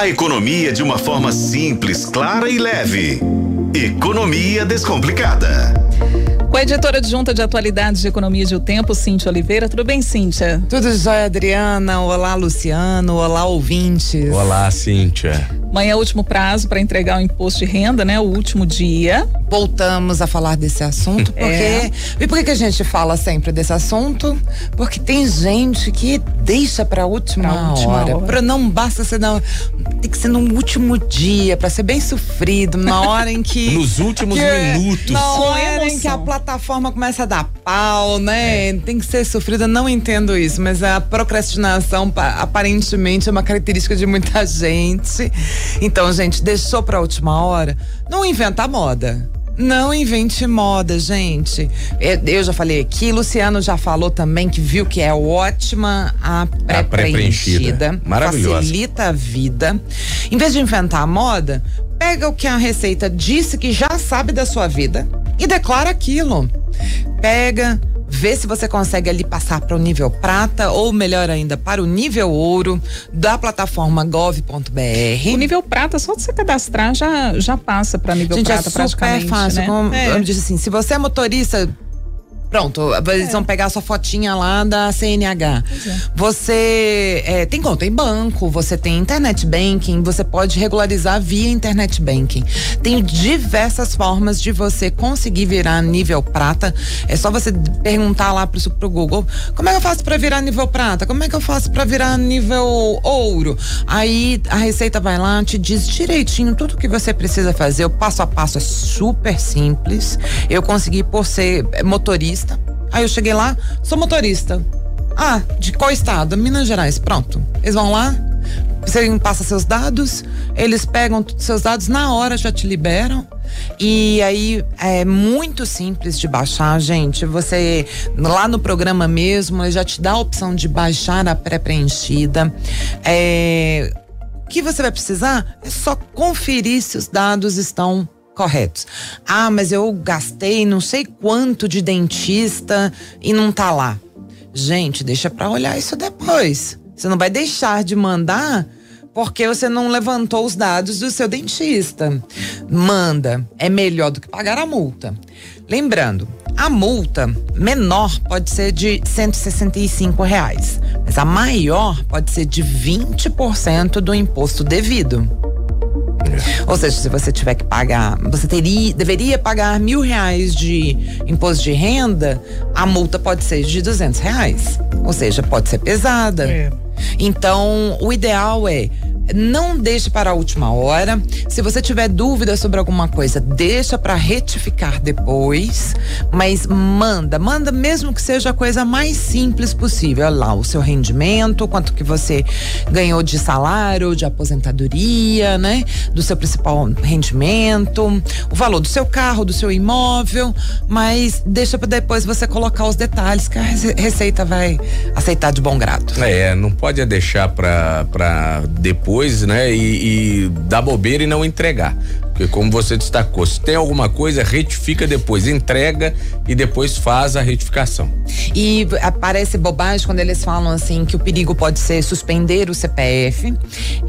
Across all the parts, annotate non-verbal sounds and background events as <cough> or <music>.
A economia de uma forma simples, clara e leve. Economia Descomplicada. Com a editora adjunta de atualidades de economia de o tempo, Cíntia Oliveira. Tudo bem, Cíntia? Tudo jóia, Adriana. Olá, Luciano. Olá, ouvintes. Olá, Cíntia. Amanhã é o último prazo para entregar o imposto de renda, né? O último dia. Voltamos a falar desse assunto, <laughs> porque. É. E por que, a gente fala sempre desse assunto? Porque tem gente que deixa para última, última hora. hora. Pra não basta ser na. Tem que ser no último dia, para ser bem sofrido, na <laughs> hora em que. Nos últimos que, minutos. Na hora em que a plataforma começa a dar pau, né? É. Tem que ser sofrida. Não entendo isso, mas a procrastinação aparentemente é uma característica de muita <laughs> gente. Então, gente, deixou pra última hora, não inventa moda. Não invente moda, gente. Eu já falei aqui, Luciano já falou também que viu que é ótima a pré-preenchida. Pré Maravilhosa. Facilita a vida. Em vez de inventar a moda, pega o que a receita disse que já sabe da sua vida e declara aquilo. Pega, vê se você consegue ali passar para o nível prata ou melhor ainda para o nível ouro da plataforma gov.br. O nível prata só de você cadastrar já já passa para nível Gente, prata é praticamente, fácil, né? Como é. eu disse assim, se você é motorista Pronto, eles é. vão pegar a sua fotinha lá da CNH. É. Você é, tem conta em banco, você tem internet banking, você pode regularizar via internet banking. Tem diversas formas de você conseguir virar nível prata. É só você perguntar lá pro, pro Google: como é que eu faço para virar nível prata? Como é que eu faço para virar nível ouro? Aí a Receita vai lá, te diz direitinho tudo que você precisa fazer. O passo a passo é super simples. Eu consegui por ser motorista motorista. Aí eu cheguei lá, sou motorista. Ah, de qual estado? Minas Gerais. Pronto. Eles vão lá, você passa seus dados, eles pegam seus dados na hora, já te liberam. E aí é muito simples de baixar, gente. Você lá no programa mesmo, ele já te dá a opção de baixar a pré-preenchida. É, o que você vai precisar é só conferir se os dados estão corretos. Ah, mas eu gastei não sei quanto de dentista e não tá lá. Gente, deixa para olhar isso depois. Você não vai deixar de mandar porque você não levantou os dados do seu dentista. Manda, é melhor do que pagar a multa. Lembrando, a multa menor pode ser de 165 reais, mas a maior pode ser de 20% do imposto devido. Ou seja, se você tiver que pagar, você teria, deveria pagar mil reais de imposto de renda, a multa pode ser de duzentos reais. Ou seja, pode ser pesada. É. Então, o ideal é não deixe para a última hora. Se você tiver dúvida sobre alguma coisa, deixa para retificar depois, mas manda, manda mesmo que seja a coisa mais simples possível. Olha lá o seu rendimento, quanto que você ganhou de salário, de aposentadoria, né? Do seu principal rendimento, o valor do seu carro, do seu imóvel, mas deixa para depois você colocar os detalhes que a Receita vai aceitar de bom grado. É, não pode deixar para depois depois, né? E, e dar bobeira e não entregar. Porque como você destacou, se tem alguma coisa, retifica depois, entrega e depois faz a retificação. E parece bobagem quando eles falam assim que o perigo pode ser suspender o CPF.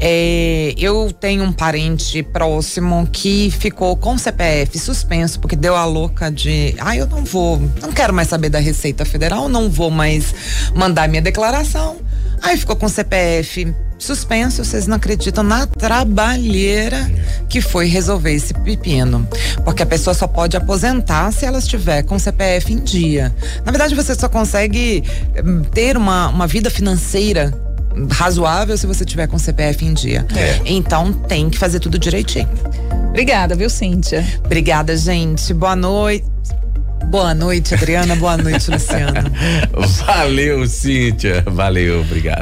É, eu tenho um parente próximo que ficou com o CPF suspenso porque deu a louca de, ah, eu não vou, não quero mais saber da Receita Federal, não vou mais mandar minha declaração. Aí ficou com o CPF suspenso, vocês não acreditam na trabalheira que foi resolver esse pepino. Porque a pessoa só pode aposentar se ela estiver com CPF em dia. Na verdade, você só consegue hum, ter uma, uma vida financeira razoável se você tiver com CPF em dia. É. Então tem que fazer tudo direitinho. Obrigada, viu, Cíntia? Obrigada, gente. Boa noite. Boa noite, Adriana. Boa noite, Luciano. <laughs> Valeu, Cíntia. Valeu, obrigado.